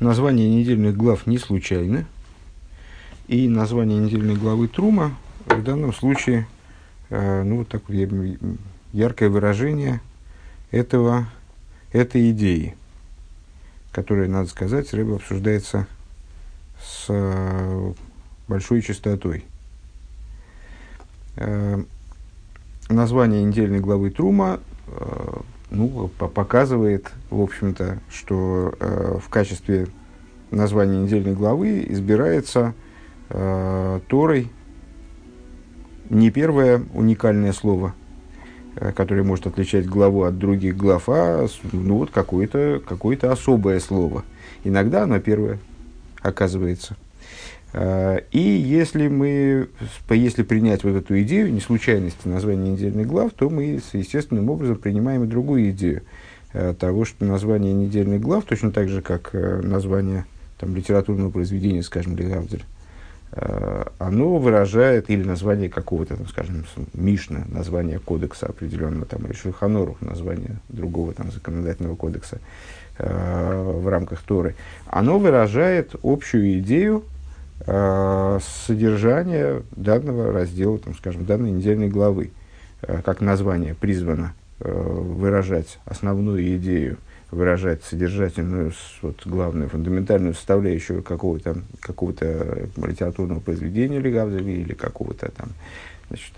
название недельных глав не случайны. И название недельной главы Трума в данном случае, э, ну, вот такое яркое выражение этого, этой идеи, которая, надо сказать, рыба обсуждается с э, большой частотой. Э, название недельной главы Трума ну, показывает, в общем-то, что э, в качестве названия недельной главы избирается э, Торой не первое уникальное слово, э, которое может отличать главу от других глав, а ну, вот какое-то какое особое слово. Иногда оно первое оказывается. Э, и если мы, если принять вот эту идею не случайности названия недельных глав, то мы естественным образом принимаем и другую идею э, того, что название недельных глав, точно так же, как э, название там, литературного произведения, скажем, Легавдель, оно выражает, или название какого-то, там, скажем, Мишна, название кодекса определенного, там, или Шульханорух, название другого там, законодательного кодекса в рамках Торы, оно выражает общую идею э, содержание данного раздела, там, скажем, данной недельной главы, э, как название призвано э, выражать основную идею, выражать содержательную, вот, главную, фундаментальную составляющую какого-то какого литературного произведения или или какого-то там, значит,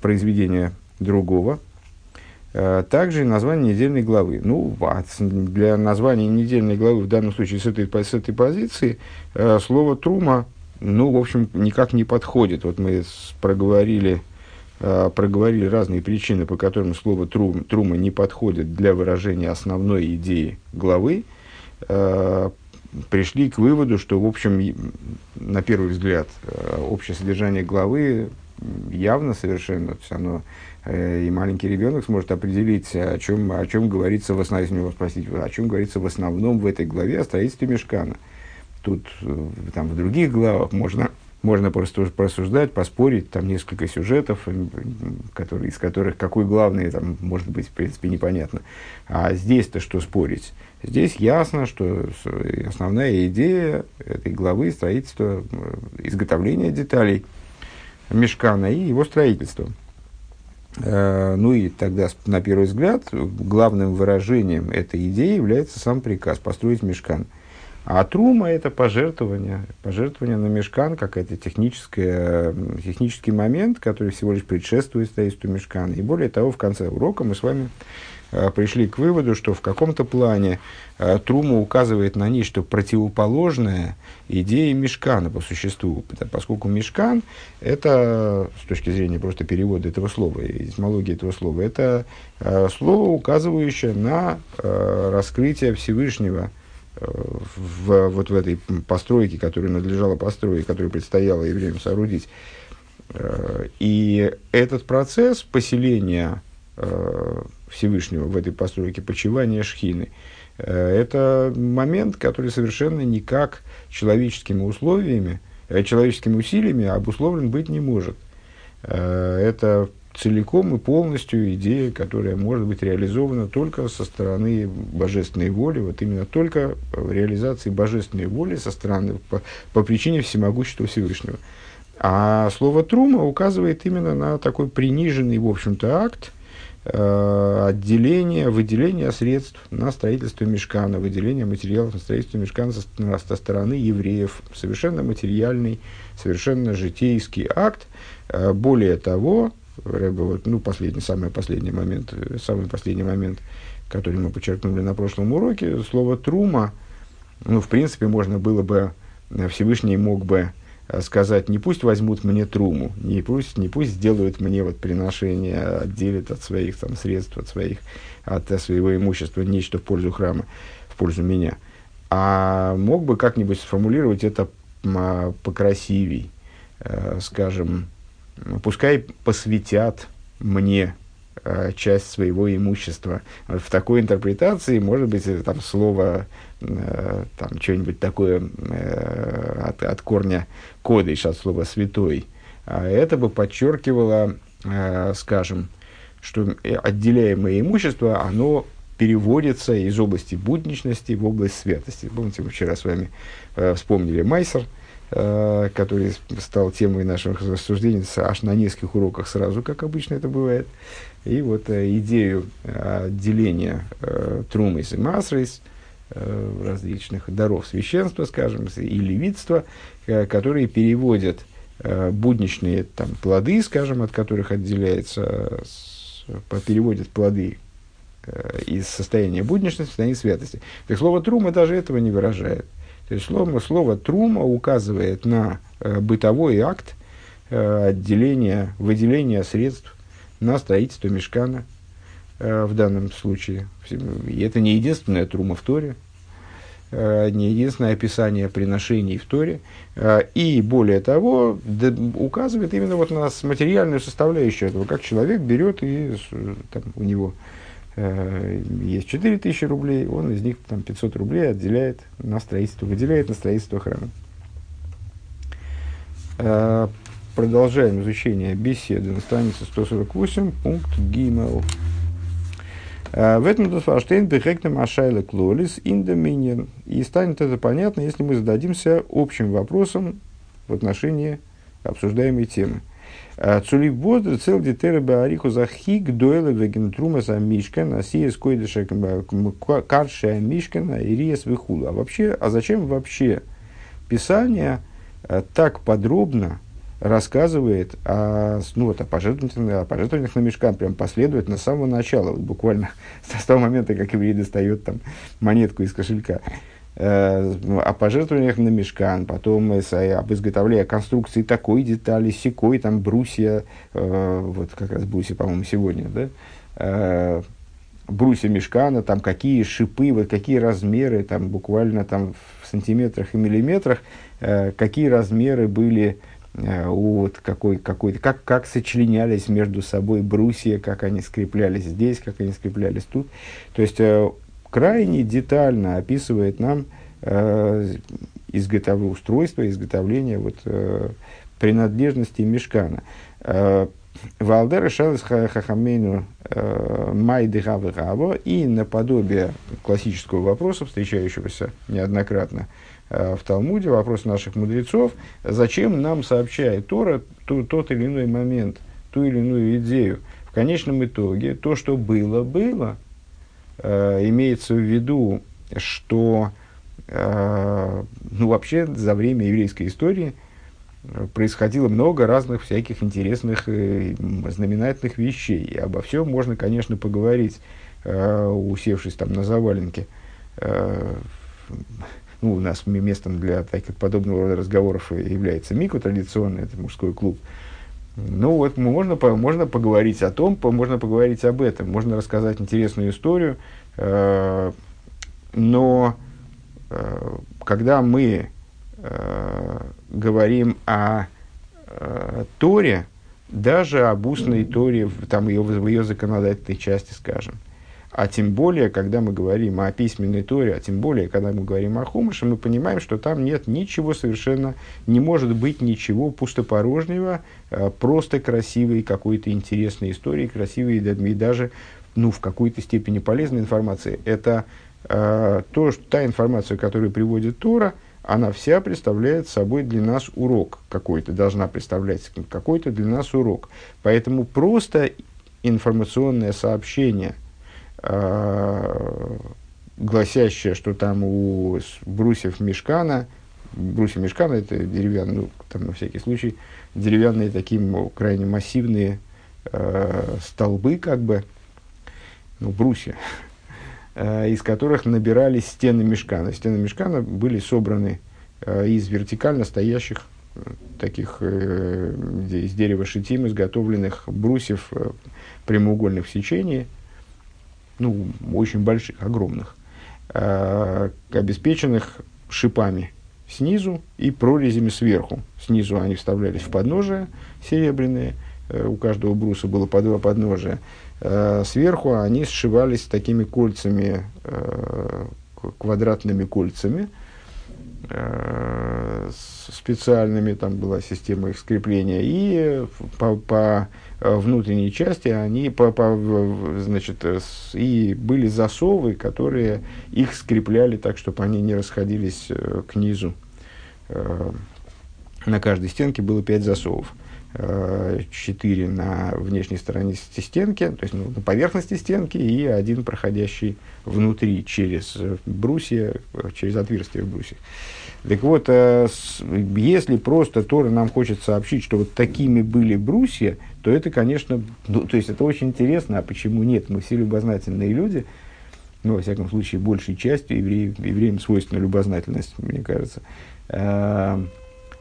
произведения другого, Э, также название недельной главы. Ну, для названия недельной главы в данном случае с этой, с этой позиции э, слово «трума», ну, в общем, никак не подходит. Вот мы проговорили, э, проговорили разные причины, по которым слово трум, «трума» не подходит для выражения основной идеи главы. Пришли к выводу, что, в общем, на первый взгляд, общее содержание главы явно совершенно, то есть оно и маленький ребенок сможет определить, о чем, о чем говорится в основном, если спросить, о чем говорится в основном в этой главе о строительстве мешкана. Тут э, там, в других главах можно, можно просто просуждать, поспорить, там несколько сюжетов, э, которые, из которых какой главный, там, может быть, в принципе, непонятно. А здесь-то что спорить? Здесь ясно, что основная идея этой главы – строительство, изготовление деталей мешкана и его строительство – Э, ну и тогда, на первый взгляд, главным выражением этой идеи является сам приказ построить мешкан. А трума – это пожертвование, пожертвование на мешкан, какой-то технический момент, который всего лишь предшествует строительству мешкана. И более того, в конце урока мы с вами Э, пришли к выводу, что в каком-то плане э, Трума указывает на нечто противоположное идее Мешкана по существу, поскольку Мешкан – это, с точки зрения просто перевода этого слова, этимологии этого слова, это э, слово, указывающее на раскрытие Всевышнего в, вот в этой постройке, которую надлежало построить, которую предстояло евреям соорудить. И этот процесс поселения Всевышнего в этой постройке, почивания Шхины. Э, это момент, который совершенно никак человеческими условиями, э, человеческими усилиями обусловлен быть не может. Э, это целиком и полностью идея, которая может быть реализована только со стороны божественной воли, вот именно только реализации божественной воли со стороны, по, по причине всемогущества Всевышнего. А слово «трума» указывает именно на такой приниженный, в общем-то, акт, Э, отделение, выделение средств на строительство мешкана, выделение материалов на строительство мешкана со, со стороны евреев. Совершенно материальный, совершенно житейский акт. Э, более того, вот, ну, последний, самый последний момент, э, самый последний момент, который мы подчеркнули на прошлом уроке, слово «трума», ну, в принципе, можно было бы, Всевышний мог бы Э, сказать, не пусть возьмут мне труму, не пусть, не пусть сделают мне вот приношение, отделят от своих там, средств, от, своих, от своего имущества нечто в пользу храма, в пользу меня. А мог бы как-нибудь сформулировать это а, покрасивей, э, скажем, пускай посвятят мне э, часть своего имущества. В такой интерпретации, может быть, там слово Э, там что-нибудь такое э, от, от корня кодыш, от слова святой, а это бы подчеркивало, э, скажем, что отделяемое имущество, оно переводится из области будничности в область святости. Помните, мы вчера с вами э, вспомнили Майсер, э, который стал темой наших рассуждений аж на нескольких уроках сразу, как обычно это бывает. И вот э, идею э, трумис и масрейс, э, различных даров священства, скажем, и левитства, э, которые переводят э, будничные там, плоды, скажем, от которых отделяется, переводят плоды Э, из состояния будничности в состояние святости. Так слово трума даже этого не выражает. То есть слово, слово трума указывает на э, бытовой акт э, отделения, выделения средств на строительство мешкана э, в данном случае. И это не единственная трума в Торе, не единственное описание приношений в Торе. И более того, указывает именно вот на материальную составляющую этого, как человек берет и там, у него есть 4000 рублей, он из них там, 500 рублей отделяет на строительство, выделяет на строительство храма. Э, продолжаем изучение беседы на странице 148, пункт Гимел. Э, в этом Досфаштейн бехектем ашайла клолис индоминин. И станет это понятно, если мы зададимся общим вопросом в отношении обсуждаемой темы. Цулив бодр цел дитера баариху захиг дуэла вегентрума за мишкан, а сия скойдыша каршая мишкан, а ириес вихула. А вообще, а зачем вообще Писание э, так подробно рассказывает о, ну, вот, о, пожертвованиях, о пожертвованиях на мешкан, прям последовательно с самого начала, вот буквально с того момента, как еврей достает там монетку из кошелька. Э, о пожертвованиях на мешкан, потом об изготовлении конструкции такой детали, секой, там брусья, э, вот как раз брусья, по-моему, сегодня, да, э, брусья мешкана, там какие шипы, вот какие размеры, там буквально там в сантиметрах и миллиметрах, какие размеры были вот какой, какой как, как сочленялись между собой брусья, как они скреплялись здесь, как они скреплялись тут. То есть крайне детально описывает нам э, изготовление, устройство, изготовление вот, э, принадлежности мешкана. Э, Валдер Шалес Хахамейну э, Майды Гавы и наподобие классического вопроса, встречающегося неоднократно э, в Талмуде, вопрос наших мудрецов, зачем нам сообщает Тора тот или иной момент, ту или иную идею. В конечном итоге то, что было, было, э, имеется в виду, что э, ну, вообще за время еврейской истории э, происходило много разных всяких интересных э, знаменательных вещей. И обо всем можно, конечно, поговорить, э, усевшись там на заваленке. Э, ну, у нас местом для таких подобного рода разговоров является МИКу традиционный, это мужской клуб. Ну вот можно, можно поговорить о том, можно поговорить об этом, можно рассказать интересную историю, э, но э, когда мы э, говорим о Торе, даже об устной Торе, там ее, в ее законодательной части, скажем, а тем более, когда мы говорим о письменной Торе, а тем более, когда мы говорим о Хумыше, мы понимаем, что там нет ничего совершенно, не может быть ничего пустопорожнего, а, просто красивой какой-то интересной истории, красивой и даже ну, в какой-то степени полезной информации. Это э, то, что, та информация, которую приводит Тора, она вся представляет собой для нас урок какой-то, должна представлять какой-то для нас урок. Поэтому просто информационное сообщение – э, гласящее, что там у брусьев мешкана, брусья мешкана это деревянные, ну, там на всякий случай, деревянные такие крайне массивные э, столбы, как бы, ну, брусья, э, из которых набирались стены мешкана. Стены мешкана были собраны э, из вертикально стоящих э, таких э, из дерева шитим, изготовленных брусьев э, прямоугольных в сечении, ну, очень больших, огромных, э, обеспеченных шипами снизу и прорезями сверху. Снизу они вставлялись в подножие серебряные, э, у каждого бруса было по два подножия. Э, сверху они сшивались такими кольцами, э, квадратными кольцами, специальными, там была система их скрепления, и по, по внутренней части они по, по, значит, с, и были засовы, которые их скрепляли так, чтобы они не расходились к низу. На каждой стенке было пять засовов. Э, четыре на внешней стороне стенки, то есть ну, на поверхности стенки, и один проходящий внутри через э, брусья, э, через отверстие в брусьях. Так вот, если просто Тора нам хочет сообщить, что вот такими были брусья, то это, конечно, ну, то есть это очень интересно, а почему нет? Мы все любознательные люди, ну, во всяком случае, большей частью евреев, евреям свойственна любознательность, мне кажется.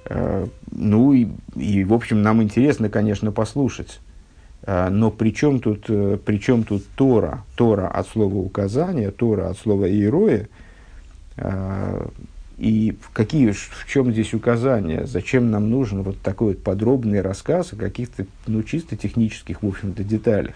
Э, ну и, и, в общем, нам интересно, конечно, послушать. Э, но при чем тут, э, при чем тут Тора? Тора от слова указания, Тора от слова иероя. И какие, в чем здесь указания? Зачем нам нужен вот такой вот подробный рассказ о каких-то, ну, чисто технических, в общем-то, деталях?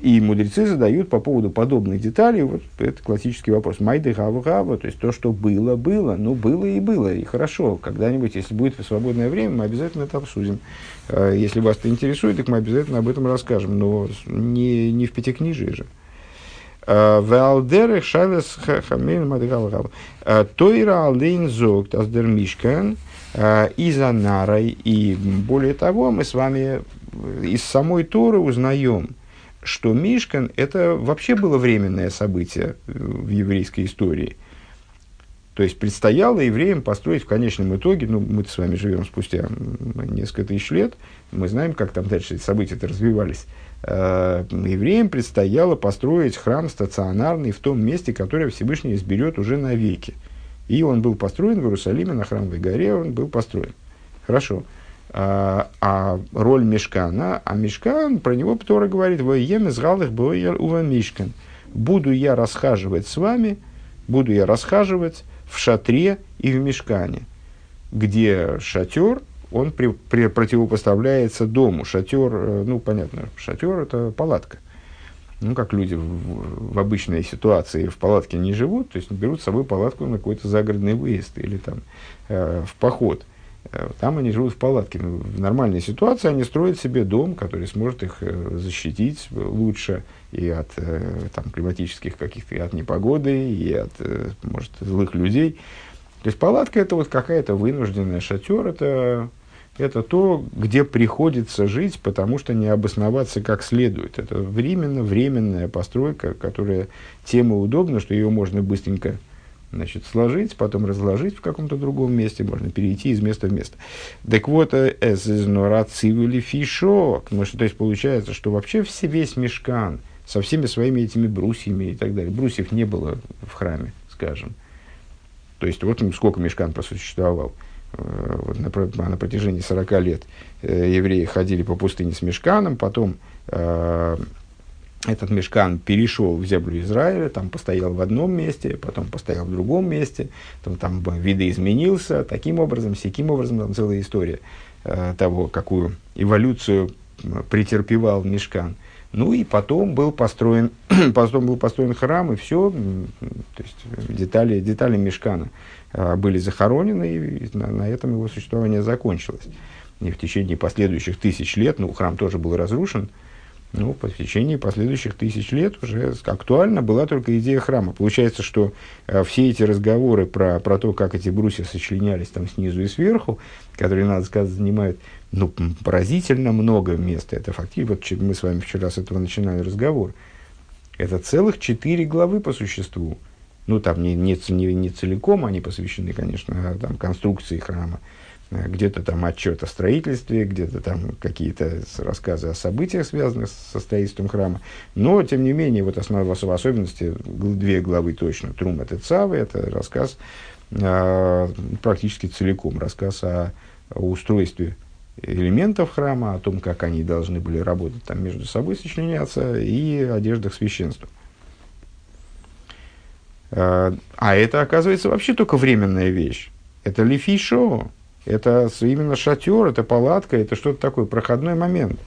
И мудрецы задают по поводу подобных деталей, вот это классический вопрос. Майды гава гава, то есть то, что было, было, ну было и было, и хорошо. Когда-нибудь, если будет свободное время, мы обязательно это обсудим. А, если вас это интересует, так мы обязательно об этом расскажем, но не, не в пятикнижии же. А, Валдерах шайлес хамейн мадгава гава. А, Тойра алейн зог таздер мишкан из анарой. И более того, мы с вами из самой Торы узнаем, что Мишкан – это вообще было временное событие э, в еврейской истории. То есть предстояло евреям построить в конечном итоге, ну мы с вами живем спустя несколько тысяч лет, мы знаем, как там дальше события-то развивались. Э, евреям предстояло построить храм стационарный в том месте, которое Всевышний изберет уже навеки. И он был построен в Иерусалиме, на храмовой горе он был построен. Хорошо. А, а роль мешкана, а мешкан, про него Птора говорит, «Воем из галых ува мешкан». Буду я расхаживать с вами, буду я расхаживать в шатре и в мешкане, где шатер, он при, при, противопоставляется дому. Шатер, э, ну, понятно, шатер – это палатка. Ну, как люди в, в обычной ситуации в палатке не живут, то есть берут с собой палатку на какой-то загородный выезд или там э, в поход. Э, там они живут в палатке. Ну, в нормальной ситуации они строят себе дом, который сможет их э, защитить лучше и от э, там, климатических каких-то, и от непогоды, и от, может, злых людей. То есть палатка это вот какая-то вынужденная шатер, это, это то, где приходится жить, потому что не обосноваться как следует. Это временно временная постройка, которая тем и удобна, что ее можно быстренько значит, сложить, потом разложить в каком-то другом месте, можно перейти из места в место. Так вот, из норацивили фишок. Ну, что, то есть получается, что вообще все, весь мешкан со всеми своими этими брусьями и так далее. Брусьев не было в храме, скажем. То есть, вот сколько мешкан просуществовал. Э, вот на, на протяжении 40 лет э, евреи ходили по пустыне с мешканом, потом э, этот мешкан перешел в землю Израиля, там постоял в одном месте, потом постоял в другом месте, там, там видоизменился, таким образом, всяким образом, там целая история э, того, какую эволюцию претерпевал мешкан. Ну и потом был построен, потом был построен храм, и все, то есть детали, детали мешкана э, были захоронены, и на, на этом его существование закончилось. И в течение последующих тысяч лет, ну, храм тоже был разрушен, ну, по течение последующих тысяч лет уже актуальна была только идея храма. Получается, что э, все эти разговоры про, про то, как эти брусья сочленялись там снизу и сверху, которые, надо сказать, занимают ну, поразительно много места. Это фактически, вот мы с вами вчера с этого начинали разговор. Это целых четыре главы по существу. Ну, там не, не, не, не целиком они посвящены, конечно, а, там, конструкции храма где-то там отчет о строительстве, где-то там какие-то рассказы о событиях, связанных со строительством храма. Но, тем не менее, вот основа, в особенности две главы точно. Трум это Цавы, это рассказ э, практически целиком, рассказ о, о устройстве элементов храма, о том, как они должны были работать там между собой, сочленяться, и одеждах священства. Э, а это, оказывается, вообще только временная вещь. Это лифишо, это именно шатер, это палатка, это что-то такое, проходной момент.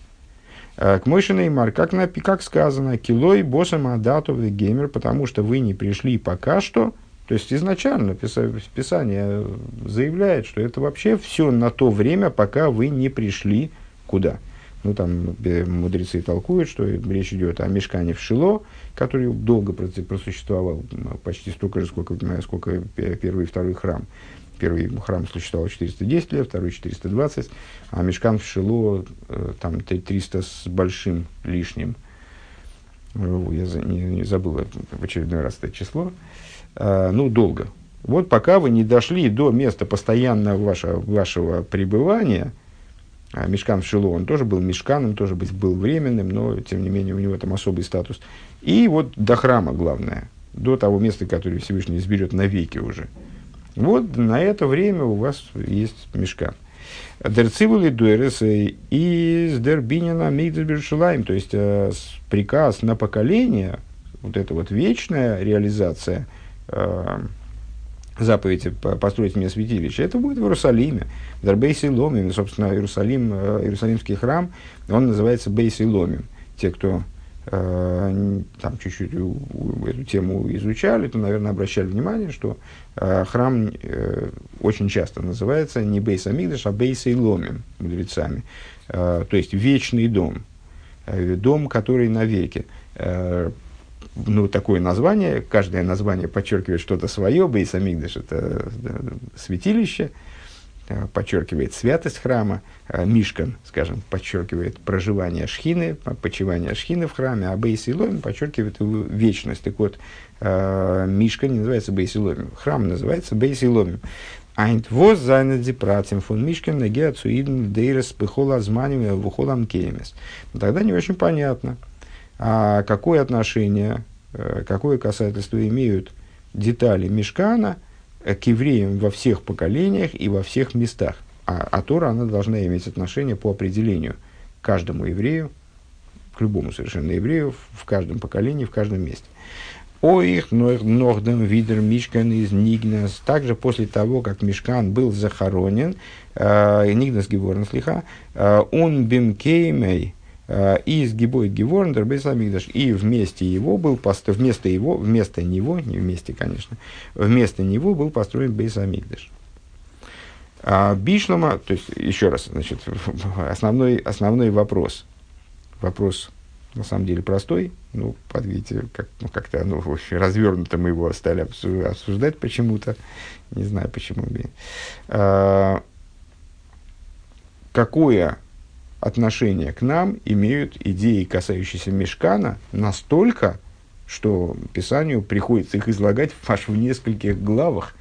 Э, к Мойше Неймар, как, на, как сказано, килой боссом адатов геймер, потому что вы не пришли пока что, то есть изначально Писание заявляет, что это вообще все на то время, пока вы не пришли куда. Ну, там мудрецы толкуют, что речь идет о мешкане в Шило, который долго просуществовал, почти столько же, сколько, сколько первый и второй храм. Первый храм существовал 410 лет, второй 420, а мешкан в Шило э, там 300 с большим лишним. Я не, не забыл в очередной раз это число. А, ну, долго. Вот пока вы не дошли до места постоянного вашего, вашего пребывания – а Мешкан в Шило, он тоже был мешканом, тоже был временным, но, тем не менее, у него там особый статус. И вот до храма, главное, до того места, которое Всевышний изберет навеки уже. Вот на это время у вас есть мешкан. Дерцивули дуэрес из дербинина мигдербершилаем, то есть э, приказ на поколение, вот эта вот вечная реализация э, заповеди построить мне святилище, это будет в Иерусалиме, в Дарбейсе Ломим. Собственно, Иерусалим, э, Иерусалимский храм, он называется Бейси Ломим. Те, кто там чуть-чуть эту тему изучали, то, наверное, обращали внимание, что э, храм э, очень часто называется не Бейс Амигдаш, а Бейс Ломим мудрецами. Э, то есть вечный дом, э, дом, который навеки. Э, ну, такое название, каждое название подчеркивает что-то свое, Бейс Амигдаш – это святилище, э, подчеркивает святость храма, э, Мишкан, скажем, подчеркивает проживание шхины, почивание шхины в храме, а Бейс Иломим подчеркивает его вечность. Так вот, э, Мишкан не называется Бейс Иломим, храм называется Бейс Иломим. Айнт воз зайнет зипратим фун Мишкан неге ацуидн дейрес пехола зманим вухолам кеймес. Тогда не очень понятно – а какое отношение, э, какое касательство имеют детали Мешкана к евреям во всех поколениях и во всех местах. А, а Тора, она должна иметь отношение по определению к каждому еврею, к любому совершенно еврею, в каждом поколении, в каждом месте. О их нордем видер Мишкан из Нигнас. Также после того, как Мишкан был захоронен, э, Нигнас Геворн э, он бимкеймей, Э, и с Гибой Геворндер Бейсамигдаш, и вместе его был построен, вместо его, вместо него, не вместе, конечно, вместо него был построен Бейсамигдаш. А Бишлома, то есть, еще раз, значит, основной, основной вопрос, вопрос на самом деле простой, ну, под как, ну, как-то, ну, очень развернуто мы его стали обсуждать почему-то, не знаю почему. А, какое отношение к нам имеют идеи, касающиеся Мешкана, настолько, что Писанию приходится их излагать аж в нескольких главах,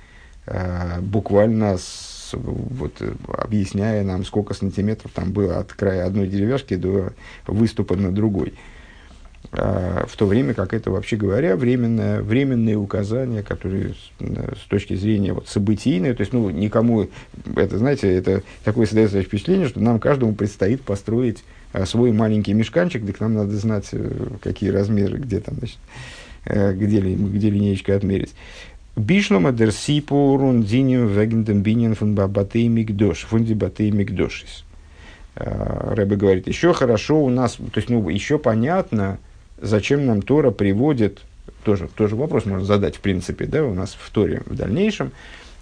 э, буквально с, вот, объясняя нам, сколько сантиметров там было от края одной деревяшки до выступа на другой. А, в то время как это, вообще говоря, временное, временные указания, которые с, с точки зрения вот, событийной, то есть, ну, никому, это, знаете, это такое создается впечатление, что нам каждому предстоит построить а, свой маленький мешканчик, так нам надо знать, э, какие размеры, где там, значит, э, где, где линеечка отмерить. Бишлома дер сипу рундиним вегендем бинин фун батей мигдош, фунди батей мигдошис. А, Рэбе говорит, еще хорошо у нас, то есть, ну, еще понятно, зачем нам Тора приводит, тоже, тоже вопрос можно задать в принципе, да, у нас в Торе в дальнейшем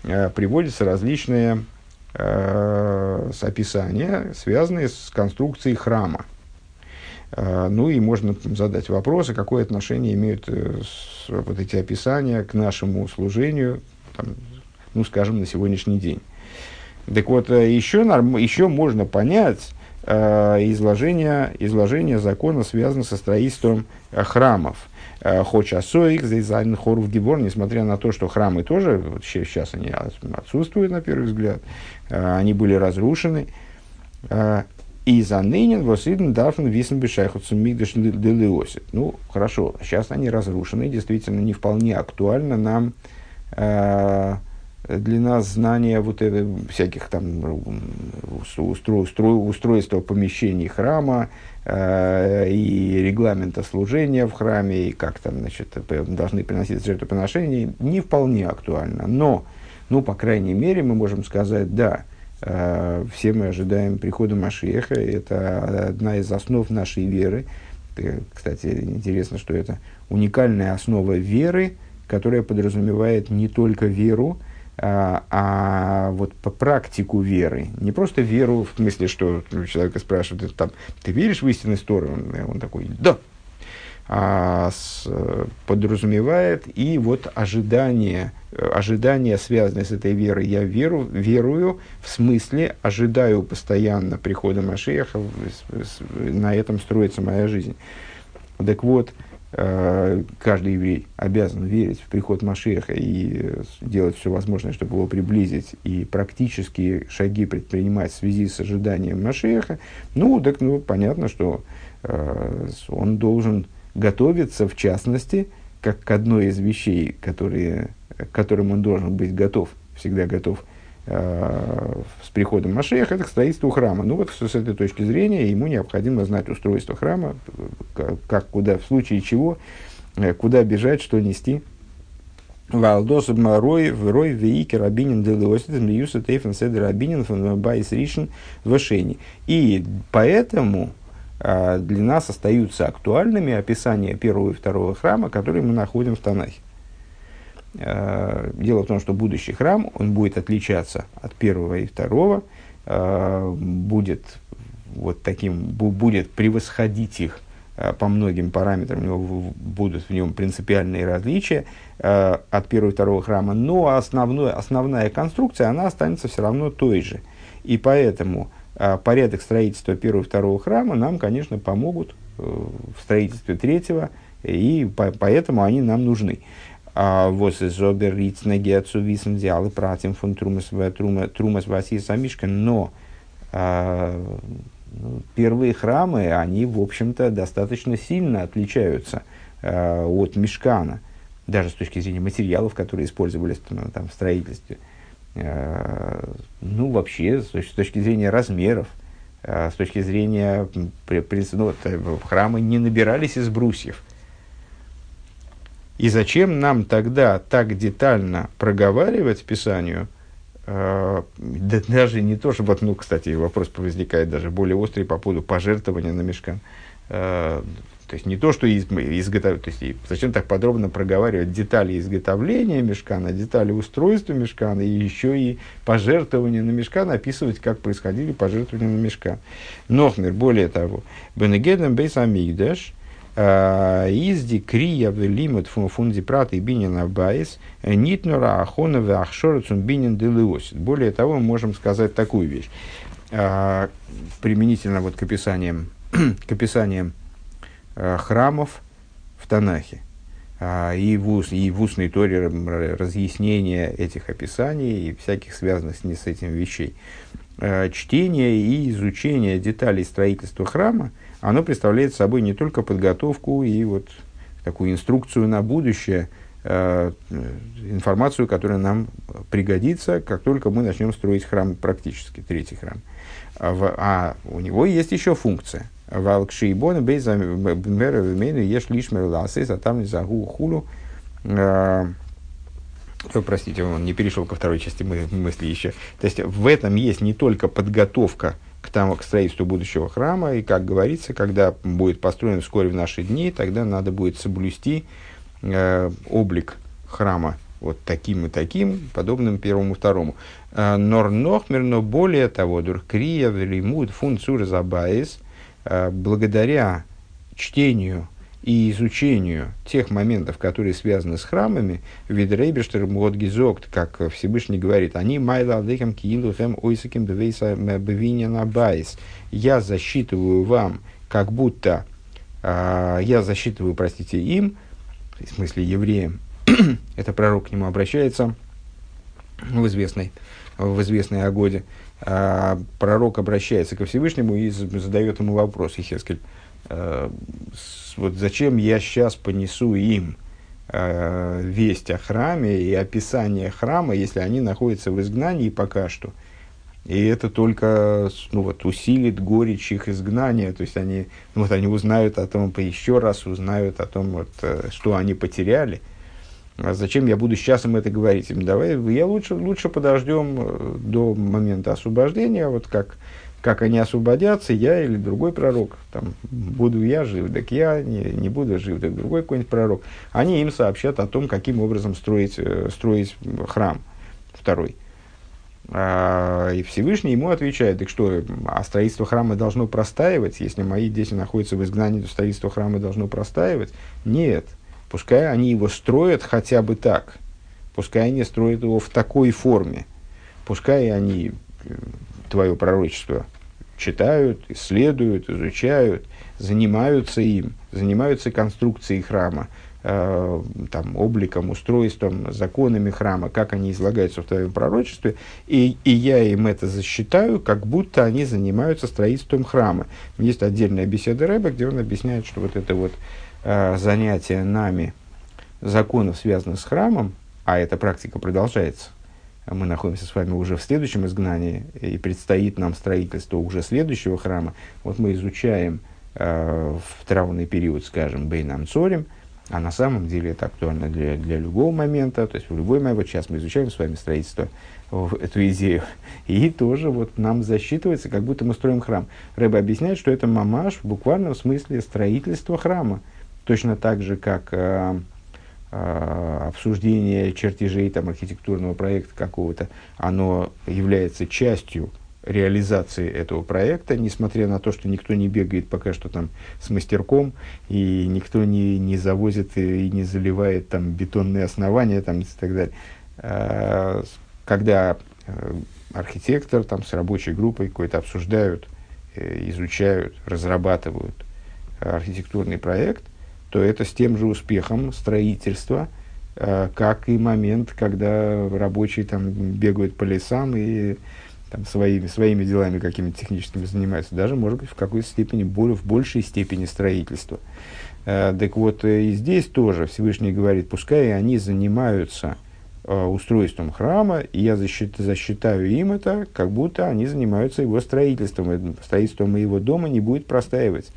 э, приводятся различные э, описания, связанные с конструкцией храма. Э, ну и можно задать вопросы, какое отношение имеют э, вот эти описания к нашему служению, там, ну, скажем, на сегодняшний день. Так вот, э, еще, норм, еще можно понять, изложение, изложение закона связано со строительством э, храмов. Э, Хоча соик, зайзайн хоров гибор, несмотря на то, что храмы тоже, вот сейчас они отсутствуют на первый взгляд, они были разрушены. И за нынен восиден дарфен висен бешайхутсу мигдаш делиосит. Ну, хорошо, сейчас они разрушены, действительно не вполне актуально нам для нас знание вот это, всяких там устро, устро, устройства помещений храма э, и регламента служения в храме, и как там значит, должны приносить жертвоприношения, не вполне актуально. Но, ну, по крайней мере, мы можем сказать, да, э, все мы ожидаем прихода Машеха, это одна из основ нашей веры. Кстати, интересно, что это уникальная основа веры – которая подразумевает не только веру, а, а вот по практику веры. Не просто веру в смысле, что человека спрашивают, там, ты веришь в истинность Торы? Он, он такой, да. А с, подразумевает и вот ожидание, ожидание, связанное с этой верой. Я веру, верую, в смысле ожидаю постоянно прихода Машеха, на этом строится моя жизнь. Так вот, Э, каждый еврей обязан верить в приход Машеха и делать все возможное, чтобы его приблизить, и практические шаги предпринимать в связи с ожиданием Машеха, ну, так ну, понятно, что э, он должен готовиться, в частности, как к одной из вещей, которые, к которым он должен быть готов, всегда готов – Э, с приходом Машеха, это к строительству храма. Ну вот с этой точки зрения ему необходимо знать устройство храма, как, куда, в случае чего, э, куда бежать, что нести. Валдос Рой, Рой, Вейки, Рабинин, Делиосит, Мьюса, Тейфен, Седер, Рабинин, Байс, Ришин, Вошени. И поэтому э, для нас остаются актуальными описания первого и второго храма, которые мы находим в Танахе. Э, дело в том, что будущий храм, он будет отличаться от первого и второго, э, будет вот таким, будет превосходить их э, по многим параметрам, у него будут в нем принципиальные различия от первого и второго храма, но основной, основная конструкция, она останется все равно той же. И поэтому порядок строительства первого и второго храма нам, конечно, помогут в строительстве третьего, и поэтому они нам нужны. А вот зобер рицна гецу висен диалы пратим фон трумас трумас васиса мишка, но а, ну, первые храмы, они, в общем-то, достаточно сильно отличаются а, от мешкана, даже с точки зрения материалов, которые использовались там, там, в строительстве. Ну, вообще, с точки, зрения размеров, с точки зрения, ну, вот, храмы не набирались из брусьев – и зачем нам тогда так детально проговаривать Писанию, э, да, даже не то, чтобы, ну, кстати, вопрос возникает даже более острый по поводу пожертвования на мешкан. Э, то есть не то, что из, изготовить, то есть зачем так подробно проговаривать детали изготовления мешкана, детали устройства мешкана, и еще и пожертвования на мешкан, описывать, как происходили пожертвования на мешкан. נאָכמער, более того, בנוגע דעם בית המקדש – איז די קריאה ולימוד פון די פרטי בנין הבית нитнура ахона в ахшорцум бинин делиосит. Более того, мы можем сказать такую вещь. А, применительно вот к описаниям, к описаниям храмов в Танахе и в, ус, и в устной торе разъяснения этих описаний и всяких связанных с, с этим вещей. Чтение и изучение деталей строительства храма – оно представляет собой не только подготовку и вот такую инструкцию на будущее, э, информацию, которая нам пригодится, как только мы начнем строить храм практически, третий храм. А, в, а у него есть еще функция. Валкшейбона бейза еш лишмер ласес, а там загу хулу. Э, простите, он не перешел ко второй части мысли еще. То есть в этом есть не только подготовка к, тому, к строительству будущего храма. И, как говорится, когда будет построен вскоре в наши дни, тогда надо будет соблюсти э, облик храма вот таким и таким, подобным первому второму. Э, נאָר נאָכמער, но более того, דורך קריאה, ולימוד, פון צורת הבית, э, благодаря чтению и изучению тех моментов, которые связаны с храмами, ווי דער אויבערשטער האָט געזאָגט, как Всевышний говорит, אני מעלה עליהם כאילו הם עוסקים בבנין הבית. Я засчитываю вам, как будто э, я засчитываю, простите, им, в смысле евреям, это пророк к нему обращается в известной, в известной Агоде, э, пророк обращается ко Всевышнему и задает ему вопрос, Ихескель, вот зачем я сейчас понесу им э, весть о храме и описание храма, если они находятся в изгнании пока что. И это только ну, вот, усилит горечь их изгнания. То есть они, ну, вот, они узнают о том, еще раз узнают о том, вот, э, что они потеряли. А зачем я буду сейчас им это говорить? Им давай, я лучше, лучше подождем э, до момента освобождения, вот как как они освободятся, я или другой пророк, там, буду я жив, так я не, не буду жив, так другой какой-нибудь пророк, они им сообщат о том, каким образом строить, э, строить храм второй. А, и Всевышний ему отвечает, так что, а строительство храма должно простаивать, если мои дети находятся в изгнании, то строительство храма должно простаивать? Нет. Пускай они его строят хотя бы так. Пускай они строят его в такой форме. Пускай они э, твое пророчество читают, исследуют, изучают, занимаются им, занимаются конструкцией храма, э, там, обликом, устройством, законами храма, как они излагаются в твоем пророчестве, и, и я им это засчитаю, как будто они занимаются строительством храма. Есть отдельная беседа Рэба, где он объясняет, что вот это вот э, занятие нами законов, связанных с храмом, а эта практика продолжается, мы находимся с вами уже в следующем изгнании, и предстоит нам строительство уже следующего храма. Вот мы изучаем э, в травный период, скажем, Бейнам Цорим, а на самом деле это актуально для, для любого момента, то есть в любой момент, вот сейчас мы изучаем с вами строительство, эту идею, и тоже вот нам засчитывается, как будто мы строим храм. Рэба объясняет, что это мамаш в буквальном смысле строительство храма, точно так же, как э, обсуждение чертежей там, архитектурного проекта какого-то, оно является частью реализации этого проекта, несмотря на то, что никто не бегает пока что там с мастерком, и никто не, не завозит и не заливает там бетонные основания там, и так далее. А, когда э, архитектор там с рабочей группой какой-то обсуждают, э, изучают, разрабатывают архитектурный проект, то это с тем же успехом строительства, э, как и момент, когда рабочие там бегают по лесам и там, своими, своими делами какими-то техническими занимаются, даже, может быть, в какой-то степени, более, в большей степени строительства. Э, так вот, э, и здесь тоже Всевышний говорит, пускай они занимаются устройством храма, и я засчит, засчитаю им это, как будто они занимаются его строительством. Строительство моего дома не будет простаивать.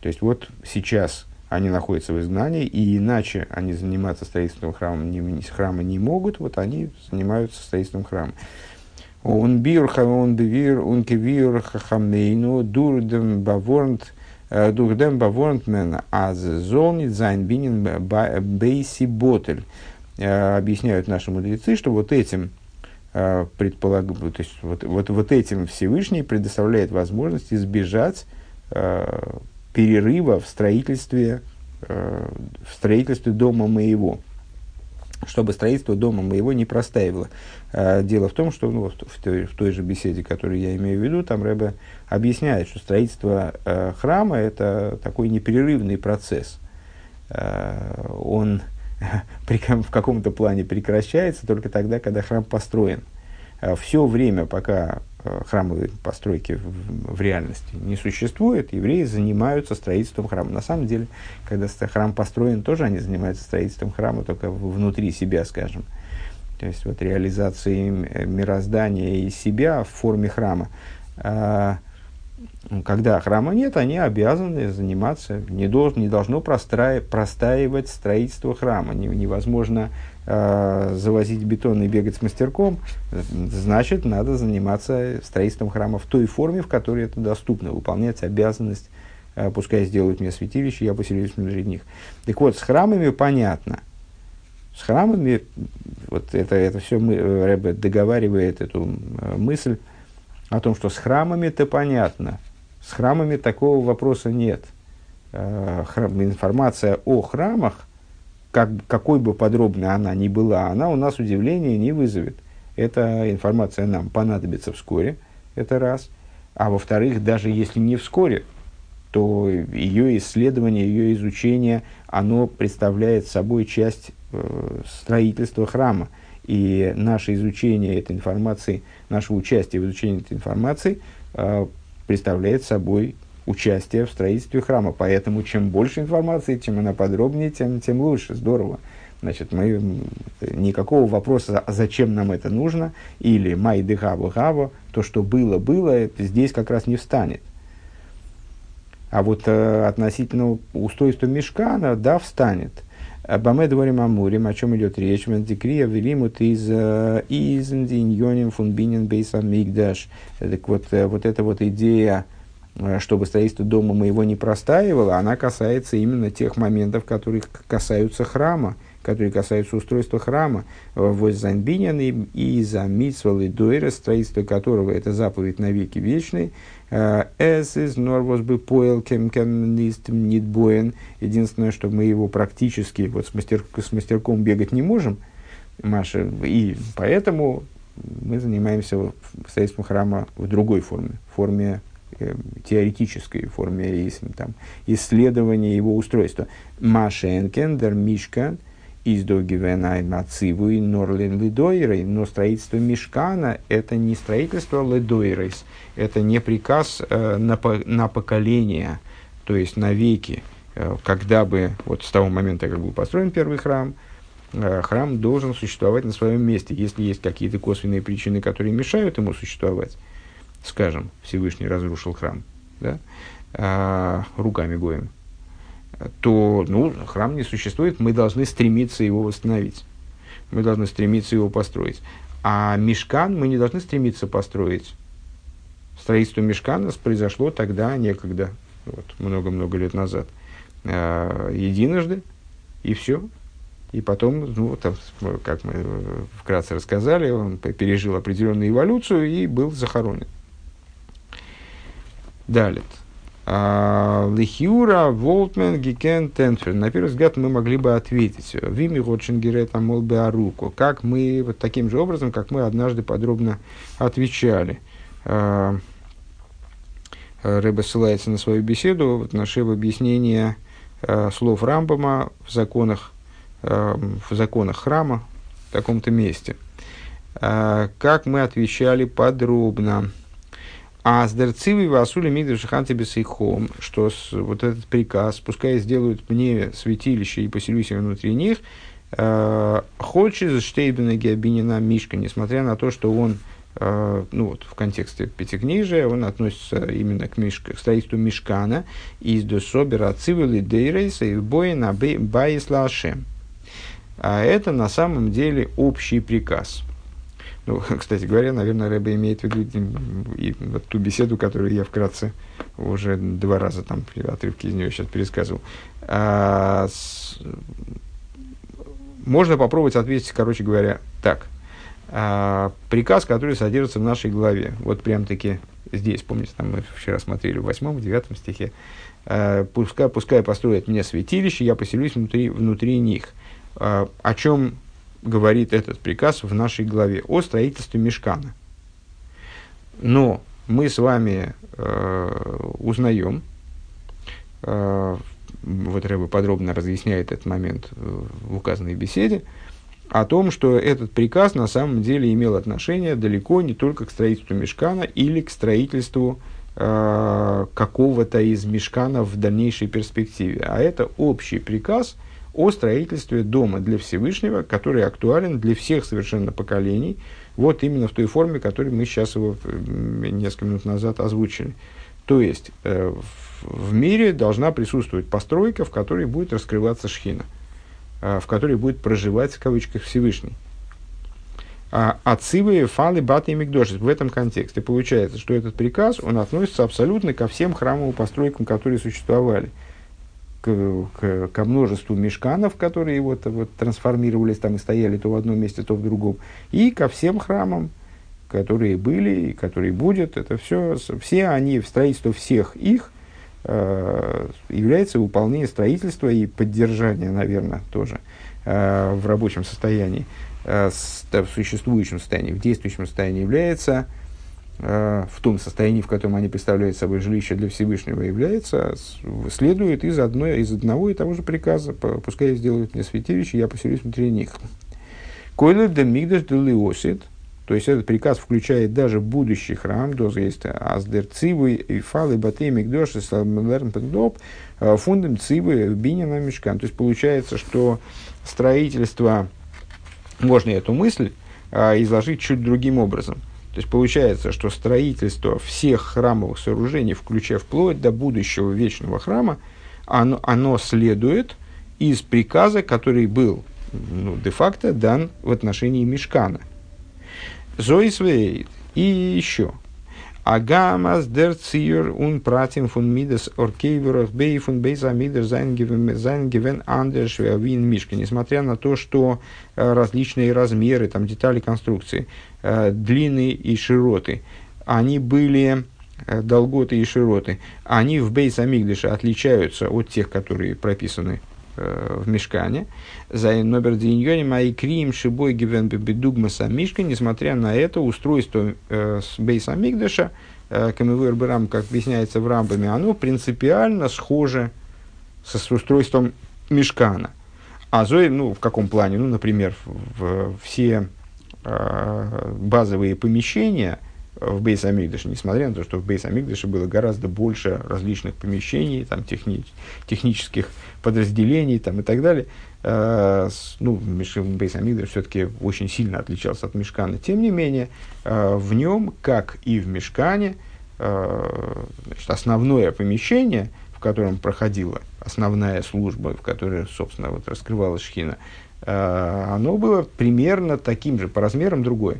То есть, вот сейчас они находятся в изгнании, и иначе они заниматься строительством храма не, храма не могут, вот они занимаются строительством храма. Он бир, он бивир, он кивир хахамейну, дурдем баворнт, дурдем баворнт мен, аз золнит зайн бинин бейси ботель. Объясняют наши мудрецы, что вот этим предполаг... то есть вот, вот, вот этим Всевышний предоставляет возможность избежать перерыва в строительстве, в строительстве дома моего чтобы строительство дома моего не простаивало. А, дело в том, что ну, в, той, в той же беседе, которую я имею в виду, там Рэбе объясняет, что строительство э, храма – это такой непрерывный процесс. Э, он в каком-то плане прекращается только тогда, когда храм построен. Э, Все время, пока Э, храмовой постройки в, в реальности не существует, евреи занимаются строительством храма. На самом деле, когда храм построен, тоже они занимаются строительством храма, только внутри себя, скажем. То есть вот реализацией э, мироздания и себя в форме храма. А, когда храма нет, они обязаны заниматься, не, должен, не должно простаивать строительство храма. невозможно э, завозить бетон и бегать с мастерком, значит, надо заниматься строительством храма в той форме, в которой это доступно, выполнять обязанность, э, пускай сделают мне святилище, я поселюсь внутри них. Так вот, с храмами понятно. С храмами, вот это, это все мы, Рэбе договаривает эту э, мысль о том, что с храмами-то понятно, с храмами такого вопроса нет. Э, храм, информация о храмах как, какой бы подробной она ни была, она у нас удивления не вызовет. Эта информация нам понадобится вскоре, это раз. А во-вторых, даже если не вскоре, то ее исследование, ее изучение, оно представляет собой часть э, строительства храма. И наше изучение этой информации, наше участие в изучении этой информации э, представляет собой участие в строительстве храма. Поэтому чем больше информации, чем она подробнее, тем, тем лучше, здорово. Значит, мы никакого вопроса, а зачем нам это нужно, или май дыхаву гаву, то, что было, было, здесь как раз не встанет. А вот э, относительно устройства мешкана, да, встанет. Баме дворим амурим, о чем идет речь, мендикрия велимут из из диньоним фунбинин бейса мигдаш. Так вот, вот эта вот идея, чтобы строительство дома моего не простаивало, она касается именно тех моментов, которые касаются храма которые касаются устройства храма, воззанбинян и за митсвал и дуэра, строительство которого это заповедь навеки вечный, эс из норвос бы поел кем кем нитбоен. Единственное, что мы его практически вот с, мастер, с мастерком бегать не можем, Маша, и поэтому мы занимаемся строительством храма в другой форме, в форме э, теоретической форме там, исследования его устройства. Маша Энкендер Мишкан из Догивена Мациву и Норлин Ледойрой, но строительство Мешкана – это не строительство Ледойрейс, это не приказ э, на, на поколение, то есть на веки, э, когда бы, вот с того момента, как был построен первый храм, э, храм должен существовать на своем месте, если есть какие-то косвенные причины, которые мешают ему существовать, скажем, Всевышний разрушил храм, да, э, руками Гоем, то ну, храм не существует, мы должны стремиться его восстановить. Мы должны стремиться его построить. А мешкан мы не должны стремиться построить. Строительство мешкана произошло тогда, некогда, вот, много-много лет назад, э, единожды, и все. И потом, ну, там, как мы вкратце рассказали, он пережил определенную эволюцию и был захоронен. Далее. Лихиура, Волтмен, Гикен, Тенфер. На первый взгляд мы могли бы ответить. Вими Ротшингере, там, Аруку. Как мы, вот таким же образом, как мы однажды подробно отвечали. А, Рэбе ссылается на свою беседу в отношении объяснения а, слов Рамбама в законах, а, в законах храма в таком-то месте. Как мы отвечали подробно. А с дерцивой васули мигдаш ханти бесейхом, что с, вот этот приказ, пускай сделают мне святилище и поселюсь я внутри них, э, хочет штейбена геобинина мишка, несмотря на то, что он Uh, ну вот, в контексте Пятикнижия, он относится именно к, мишка, к строительству Мишкана из Дособера Цивили Дейрейса и Боина Байислашем. А это на самом деле общий приказ. Ну, кстати говоря, наверное, Рэба имеет в виду и вот ту беседу, которую я вкратце уже два раза там отрывки из нее сейчас пересказывал. А, с, можно попробовать ответить, короче говоря, так. А, приказ, который содержится в нашей главе, вот прям-таки здесь, помните, там мы вчера смотрели в восьмом, девятом стихе, а, пускай, пускай построят мне святилище, я поселюсь внутри, внутри них. А, о чем говорит этот приказ в нашей главе о строительстве мешкана. Но мы с вами э, узнаем, э, вот Рэбе подробно разъясняет этот момент в указанной беседе, о том, что этот приказ на самом деле имел отношение далеко не только к строительству мешкана или к строительству э, какого-то из мешканов в дальнейшей перспективе, а это общий приказ – о строительстве дома для Всевышнего, который актуален для всех совершенно поколений, вот именно в той форме, которую мы сейчас его несколько минут назад озвучили. То есть э, в, мире должна присутствовать постройка, в которой будет раскрываться шхина, э, в которой будет проживать в кавычках Всевышний. А отцивые фалы баты и мигдоши. В этом контексте получается, что этот приказ, он относится абсолютно ко всем храмовым постройкам, которые существовали – к, к, ко множеству мешканов, которые вот, вот трансформировались там и стояли то в одном месте, то в другом, и ко всем храмам, которые были и которые будут. Это все, все они, строительство всех их э, является выполнение строительства и поддержание, наверное, тоже э, в рабочем состоянии, э, в существующем состоянии, в действующем состоянии является в том состоянии, в котором они представляют собой жилище для Всевышнего, является, следует из, одной, из одного и того же приказа. Пускай сделают мне святилище, я поселюсь внутри них. Койлер де мигдаш то есть этот приказ включает даже будущий храм, доза есть аздер цивы, и фалы, батей, мигдош, и салмерн пендоп, э, фундам цивы, бинина мешкан. То есть получается, что строительство, можно эту мысль э, изложить чуть другим образом – то есть получается, что строительство всех храмовых сооружений, включая вплоть до будущего вечного храма, оно, оно следует из приказа, который был ну, де-факто дан в отношении Мешкана. Зоисвейд и еще. Агамас дер циер ун пратим фун мидас оркейверах бей фун бейза мидер зайнгевен андерш вин мишка. Несмотря на то, что э, различные размеры, там детали конструкции, э, длины и широты, они были э, долготы и широты, они в бейс Амигдыше отличаются от тех, которые прописаны в Мешкане. За номер Диньони мои крим шибой гивен бедугмаса Мишка, несмотря на это, устройство с бейс Амигдыша, Камевер Брам, как объясняется в Рамбаме, оно принципиально схоже с устройством Мешкана. А Зои, ну, в каком плане? Ну, например, в, в все э, базовые помещения – в Бейс Амигдаше, несмотря на то, что в Бейс Амигдаше было гораздо больше различных помещений, там, техни, технических подразделений там, и так далее. Э, ну, Бейс Амигдаш все-таки очень сильно отличался от Мешкана. Тем не менее, э, в нем, как и в Мешкане, э, значит, основное помещение, в котором проходила основная служба, в которой, собственно, вот раскрывалась шхина, оно было примерно таким же, по размерам другое,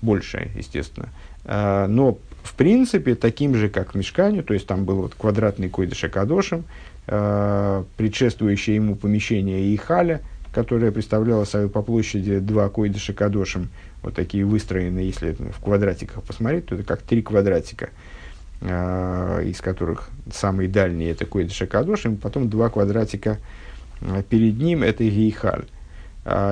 большее, естественно. Но в принципе таким же, как в Мешкане, то есть там был вот квадратный койдыш Акадошем, а, предшествующее ему помещение Ихаля, которое представляло собой по площади два койдыша Кадошем, вот такие выстроенные, если в квадратиках посмотреть, то это как три квадратика, э, из которых самый дальний это койдыш Кадошем, потом два квадратика перед ним это Гейхаль.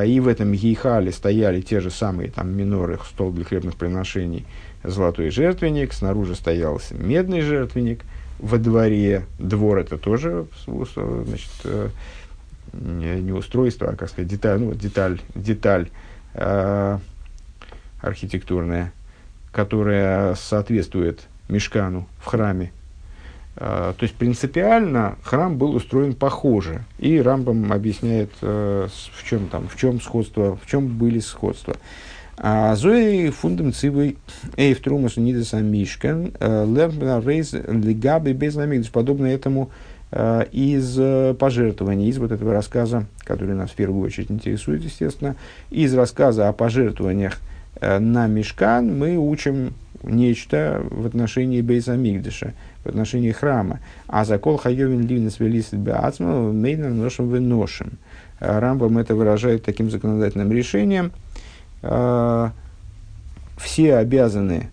И в этом Гейхале стояли те же самые там миноры, стол для хлебных приношений, золотой жертвенник, снаружи стоял медный жертвенник, во дворе двор это тоже значит, э, не устройство, а как сказать, деталь, ну, деталь, деталь э, архитектурная, которая соответствует мешкану в храме. Э, то есть принципиально храм был устроен похоже. И Рамбам объясняет, э, в чем там, в чем сходство, в чем были сходства. А зои фундам цивы эйв трумас нидеса мишкан э, лербна рейз лигаби без намигдыш. Подобно этому э, из э, пожертвований, из вот этого рассказа, который нас в первую очередь интересует, естественно, из рассказа о пожертвованиях на мешкан мы учим нечто в отношении Бейса Мигдыша, в отношении храма. А закол хайовин ливнес велис беацма мейна ношем выношем. Рамбам это выражает таким законодательным решением – все обязаны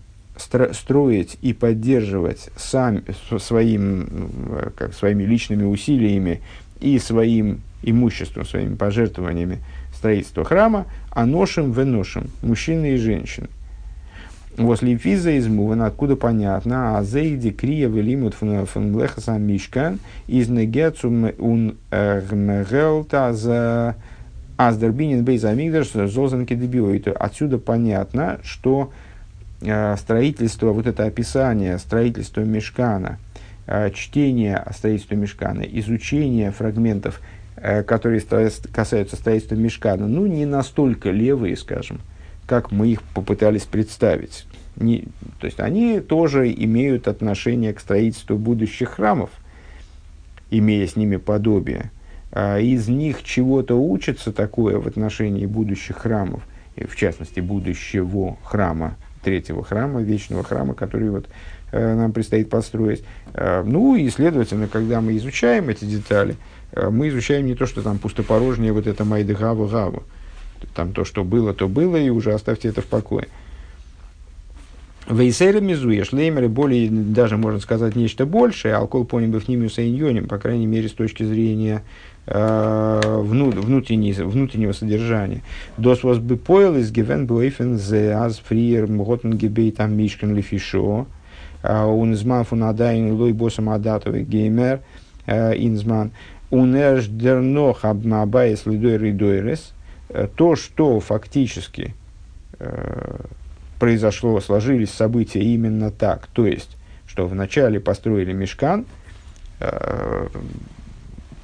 строить и поддерживать сами, своим, как, своими личными усилиями и своим имуществом, своими пожертвованиями строительство храма, а ношим выношим, мужчины и женщины. Возле физа из Муван, откуда понятно, а зейди крия велимут фун лехаса мишкан из негецум ун гмегелта за Аздербинин бейз амигдаш зозанки дебиоид. Отсюда понятно, что э, строительство, вот это описание строительства мешкана, э, чтение о строительстве мешкана, изучение фрагментов, э, которые касаются строительства мешкана, ну, не настолько левые, скажем, как мы их попытались представить. Не, то есть они тоже имеют отношение к строительству будущих храмов, имея с ними подобие. А, из них чего-то учится такое в отношении будущих храмов, в частности будущего храма, третьего храма, вечного храма, который вот э, нам предстоит построить. Э, ну и, следовательно, когда мы изучаем эти детали, э, мы изучаем не то, что там пустопорожнее вот это майды гаву гаву. Там то, что было, то было, и уже оставьте это в покое. Вейсера мизуя, шлеймеры более, даже можно сказать, нечто большее, алкоголь поним ними иньоним, по крайней мере, с точки зрения Э, внутреннего, содержания. Дос вас бы поел из гивен буэйфен зе аз фриер мготен гебей там мишкен лифишо. Он изман фун адайн лой босом адатовый геймер э, инзман. Он эш дернох абмабайс лидой ридойрес. Э, то, что фактически произошло, сложились события именно так. То есть, что вначале построили мешкан,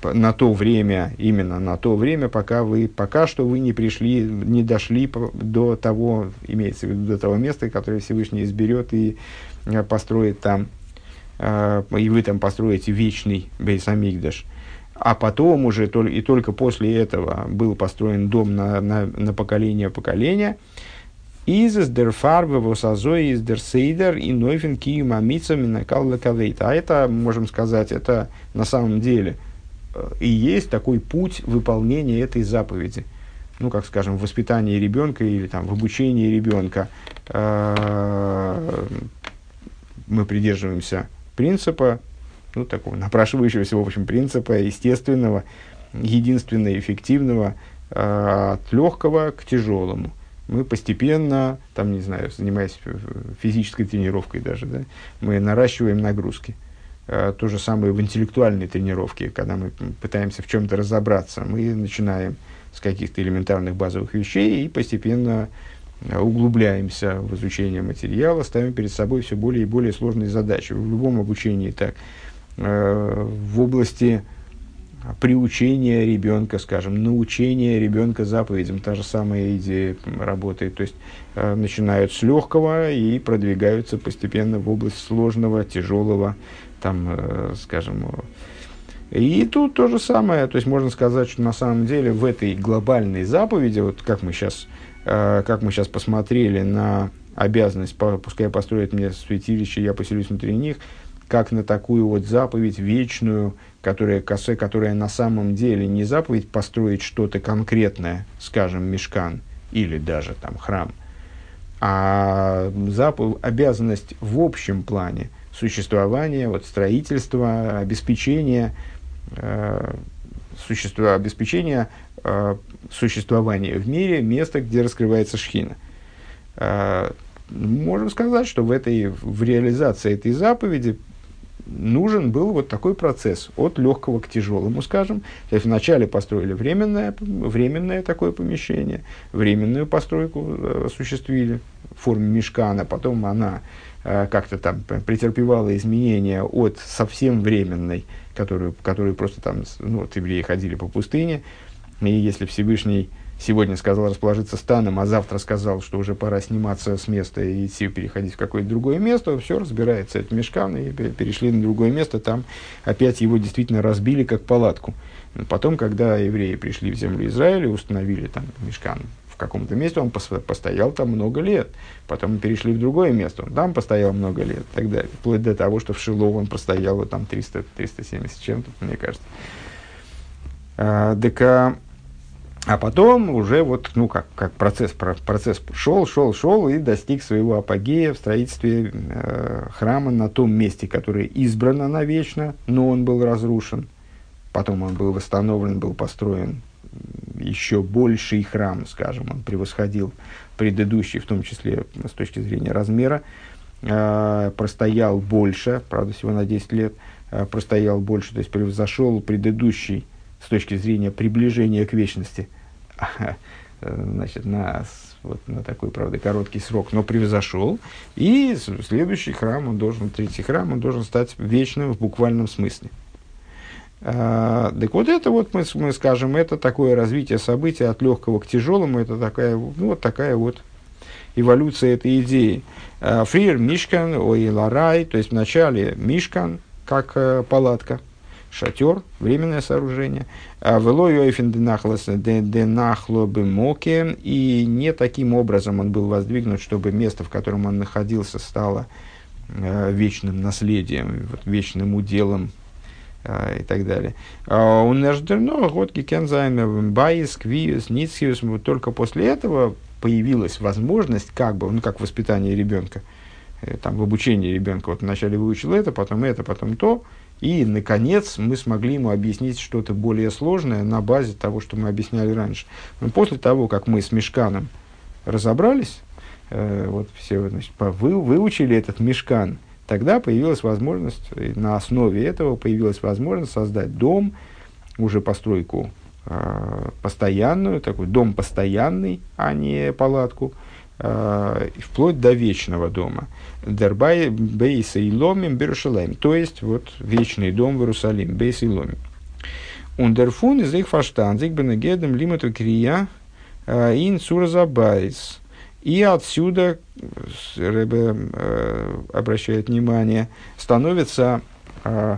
на то время, именно на то время, пока вы, пока что вы не пришли, не дошли до того, имеется в виду, до того места, которое Всевышний изберет и э, построит там, э, и вы там построите вечный Бейсамигдаш. а потом уже и только после этого был построен дом на, на, на поколение поколения. Из дер фарбы восазой из дер сейдер и нойфен киюм амитсами накал А это, можем сказать, это на самом деле и есть такой путь выполнения этой заповеди. Ну, как скажем, в воспитании ребенка или там, в обучении ребенка мы придерживаемся принципа ну, такого напрашивающегося, в общем, принципа естественного, единственно эффективного, от легкого к тяжелому. Мы постепенно, там, не знаю, занимаясь физической тренировкой даже, да, мы наращиваем нагрузки. Э, то же самое в интеллектуальной тренировке, когда мы пытаемся в чем-то разобраться. Мы начинаем с каких-то элементарных базовых вещей и постепенно углубляемся в изучение материала, ставим перед собой все более и более сложные задачи. В любом обучении так. Э, в области приучения ребенка, скажем, научения ребенка заповедям. Та же самая идея работает. То есть э, начинают с легкого и продвигаются постепенно в область сложного, тяжелого, там, э, скажем. И тут то же самое. То есть можно сказать, что на самом деле в этой глобальной заповеди, вот как мы сейчас, э, как мы сейчас посмотрели на обязанность, пускай построят мне святилище, я поселюсь внутри них, как на такую вот заповедь вечную, которая, которая на самом деле не заповедь построить что-то конкретное, скажем, мешкан или даже там храм, а заповедь, обязанность в общем плане существования, вот строительства, обеспечения, э, существа, обеспечения э, существования в мире места, где раскрывается шхина. Э, можем сказать, что в, этой, в реализации этой заповеди нужен был вот такой процесс от легкого к тяжелому, скажем. То есть вначале построили временное, временное такое помещение, временную постройку э, осуществили в форме мешкана, потом она э, как-то там претерпевала изменения от совсем временной, которую, которую просто там, ну, вот евреи ходили по пустыне, и если Всевышний сегодня сказал расположиться станом, а завтра сказал, что уже пора сниматься с места и идти переходить в какое-то другое место, все разбирается. Это мешкан, и перешли на другое место, там опять его действительно разбили как палатку. Потом, когда евреи пришли в землю Израиля, установили там мешкан в каком-то месте, он постоял там много лет. Потом перешли в другое место, он там постоял много лет и так далее. Вплоть до того, что в Шилово он простоял вот, там 300, 370 чем-то, мне кажется. А, так, а, потом уже вот, ну, как, как процесс, процесс шел, шел, шел и достиг своего апогея в строительстве э, храма на том месте, которое избрано навечно, но он был разрушен. Потом он был восстановлен, был построен еще больший храм, скажем, он превосходил предыдущий, в том числе с точки зрения размера, э, простоял больше, правда, всего на 10 лет, э, простоял больше, то есть превзошел предыдущий с точки зрения приближения к вечности, значит, на, вот, на такой, правда, короткий срок, но превзошел. И следующий храм, он должен, третий храм, он должен стать вечным в буквальном смысле. А, так вот это вот мы, мы скажем, это такое развитие событий от легкого к тяжелому, это такая, ну, вот такая вот эволюция этой идеи. А, Фриер Мишкан, ой, Ларай, то есть вначале Мишкан, как э, палатка, шатер, временное сооружение. А Велой денахло бы моке, и не таким образом он был воздвигнут, чтобы место, в котором он находился, стало э, вечным наследием, вечным уделом э, и так далее. А у Неждерно, Готки Кензайм, Байс, Квиус, Ницхиус, только после этого появилась возможность, как бы, ну, как воспитание ребенка, э, там, в обучении ребенка, вот вначале выучил это, потом это, потом то, и, наконец, мы смогли ему объяснить что-то более сложное на базе того, что мы объясняли раньше. Но после того, как мы с Мешканом разобрались, э, вот все значит, вы, выучили этот Мешкан, тогда появилась возможность, на основе этого появилась возможность создать дом, уже постройку э, постоянную, такой дом постоянный, а не палатку, э, вплоть до вечного дома. Дербай бейса и ломим Берушалаем. То есть, вот, вечный дом в Иерусалим, бейса и ломим. Ундерфун из их фаштан, зиг бенегедем лимату крия э, ин цуразабайс. И отсюда, Рэбе э, обращает внимание, становится э,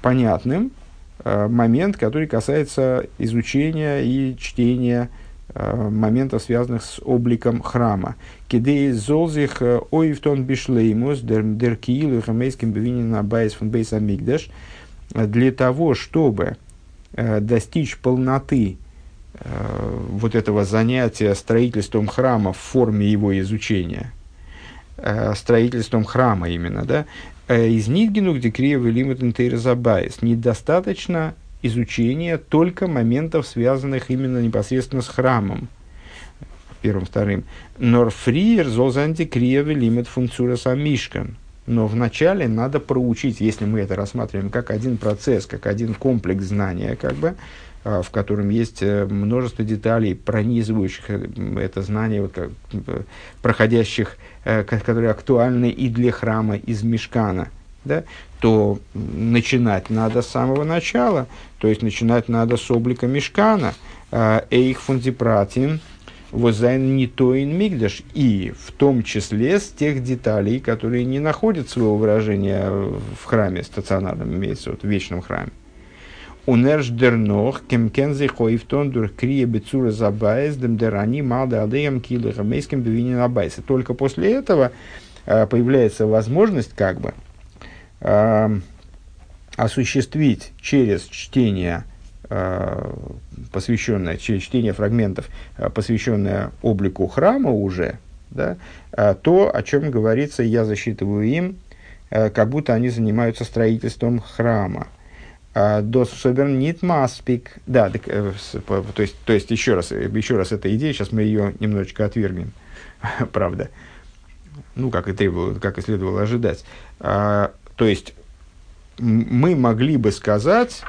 понятным, момент, который касается изучения и чтения моментов, связанных с обликом храма. Кидей золзих ойвтон бишлеймус дер киилу хамейским бевинин абайс фон бейс амигдаш для того, чтобы достичь полноты вот этого занятия строительством храма в форме его изучения, строительством храма именно, да, איז ניט גענוג די קריאה ולימוד אין צורת הבית, недостаточно изучения только моментов, связанных именно непосредственно с храмом. Первым, вторым. נאָר פריער זאָל זיין די קריאה ולימוד פון צורת המשכן. Но вначале надо проучить, если мы это рассматриваем как один процесс, как один комплекс знания, как бы, а, в котором есть э, множество деталей, пронизывающих э, это знание, вот, как, э, проходящих, которые актуальны и для храма из Мешкана, да, то начинать надо с самого начала, то есть начинать надо с облика Мешкана, эйх фундипратин, возайн не тоин мигдаш, и в том числе с тех деталей, которые не находят своего выражения в храме стационарном, имеется вот, в вечном храме. Унерш дернох, кем кензи хоифтон дур крия бецура забайс, дем дерани малда адеям килы хамейским бевинин абайса. Только после этого э, появляется возможность как бы э, осуществить через чтение э, посвященное, через чтение фрагментов, э, посвященное облику храма уже, да, э, то, о чем говорится, я засчитываю им, как будто они занимаются строительством храма. Дос нит маспик. Да, то, есть, то есть еще раз, еще раз эта идея, сейчас мы ее немножечко отвергнем, правда. Ну, как и требовало, как и следовало ожидать. То есть, мы могли бы сказать,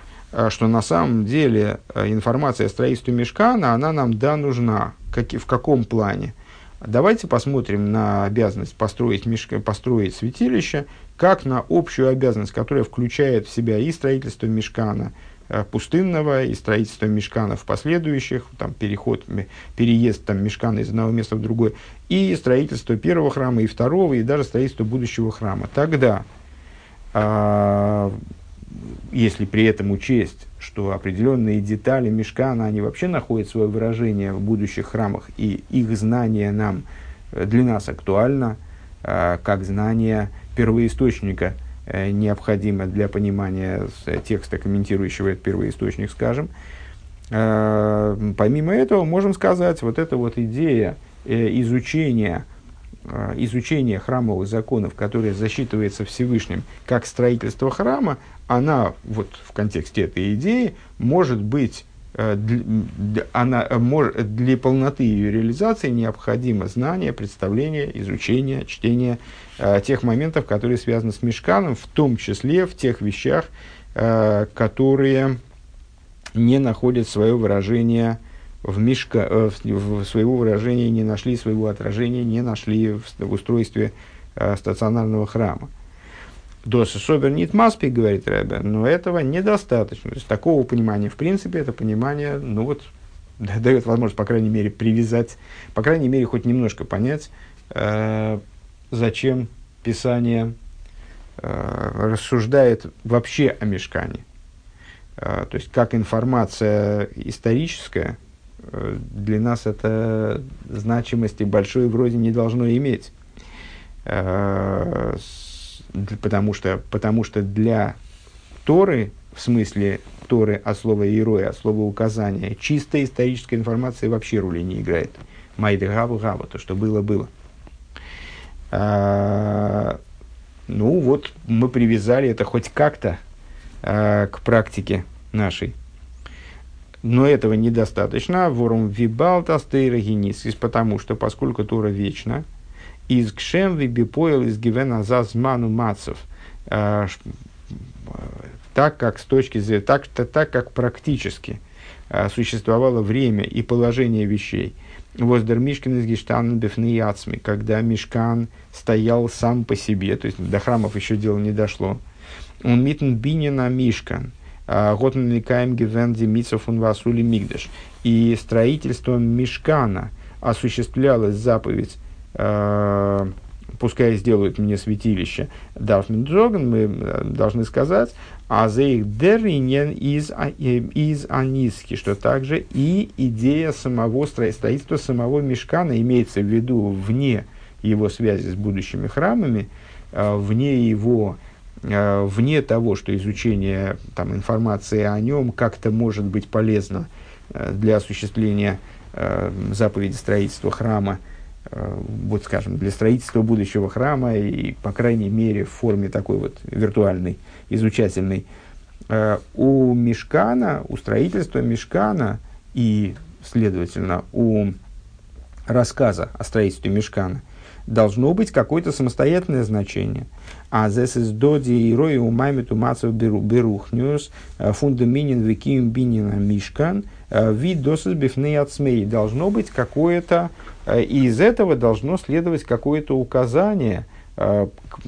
что на самом деле э, информация о строительстве мешкана, она нам да нужна. Как, в каком плане? Давайте посмотрим на обязанность построить, мешка, построить святилище как на общую обязанность, которая включает в себя и строительство мешкана э, пустынного, и строительство мешкана в последующих, там, переход, переезд там, мешкана из одного места в другое, и строительство первого храма, и второго, и даже строительство будущего храма. Тогда, а, если при этом учесть, что определенные детали мешкана, они вообще находят свое выражение в будущих храмах, и их знание нам, э, для нас актуально, а, как знание первоисточника э, необходимо для понимания текста, комментирующего этот первоисточник, скажем. Э, помимо этого, можем сказать, вот эта вот идея э, изучения, изучения храмовых законов, которая засчитывается Всевышним как строительство храма, она вот в контексте этой идеи может быть для, она, для полноты ее реализации необходимо знание, представление, изучение, чтение э, тех моментов, которые связаны с мешканом, в том числе в тех вещах, э, которые не находят свое выражение в мешка, э, в, своего выражения не нашли своего отражения, не нашли в, в устройстве э, стационарного храма. Доса Собер нит маспи, говорит Рэбе, но этого недостаточно. То есть такого понимания, в принципе, это понимание, ну вот, дает возможность, по крайней мере, привязать, по крайней мере, хоть немножко понять, э, зачем Писание э, рассуждает вообще о мешкане. Э, то есть, как информация историческая, для нас это значимости большой вроде не должно иметь. Э, потому что, потому что для Торы, в смысле Торы от слова «иероя», от слова «указания», чистая историческая информация вообще роли не играет. Майда гаву гаву, то, что было, было. А, ну вот, мы привязали это хоть как-то а, к практике нашей. Но этого недостаточно. Ворум вибалта стейра потому что, поскольку Тора вечна, из кшем вибипоил из гивена зазману мацев. А, так как с точки зрения, так, так как практически а, существовало время и положение вещей. Воздер Мишкин из Гештан Бефнияцми, когда Мишкан стоял сам по себе, то есть до храмов еще дело не дошло. Он митн бинина Мишкан, а, Готн Ликаем Гевенди Мицов Васули Мигдеш. И строительством Мишкана осуществлялась заповедь Э, пускай сделают мне святилище Дарфмин Джоган, мы э, должны сказать, А за их деринен из, а, из аниски, что также и идея самого строительства самого мешкана имеется в виду вне его связи с будущими храмами, э, вне его э, вне того, что изучение там, информации о нем как-то может быть полезно э, для осуществления заповеди строительства храма, вот скажем, для строительства будущего храма и, по крайней мере, в форме такой вот виртуальной, изучательной. У мешкана, у строительства мешкана и, следовательно, у рассказа о строительстве мешкана – должно быть какое-то самостоятельное значение. А здесь из доди и рои у маймиту мацев берухнюс э, фундаминин виким бинина мишкан э, вид досыс бифней отсмей. Должно быть какое-то, э, и из этого должно следовать какое-то указание,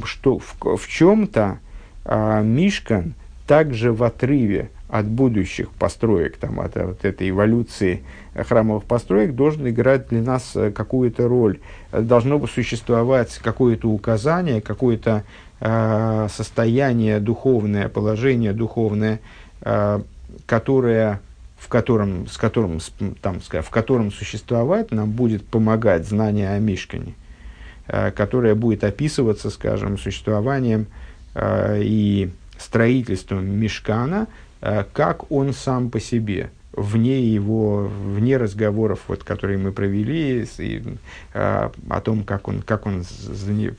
что в, в чем-то мишкан также в отрыве от будущих построек, там, от, от этой эволюции храмовых построек, должен играть для нас э, какую-то роль. Должно бы существовать какое-то указание, какое-то э, состояние духовное, положение духовное, э, которое, в, котором, с которым, там, в котором существовать нам будет помогать знание о Мишкане, э, которое будет описываться, скажем, существованием э, и строительством Мишкана – Э, как он сам по себе, вне его, вне разговоров, вот, которые мы провели, и, а, о том, как он, как он,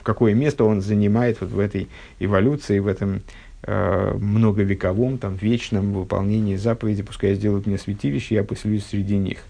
какое место он занимает вот в этой эволюции, в этом а, многовековом, там, вечном выполнении заповеди, пускай сделают мне святилище, я поселюсь среди них –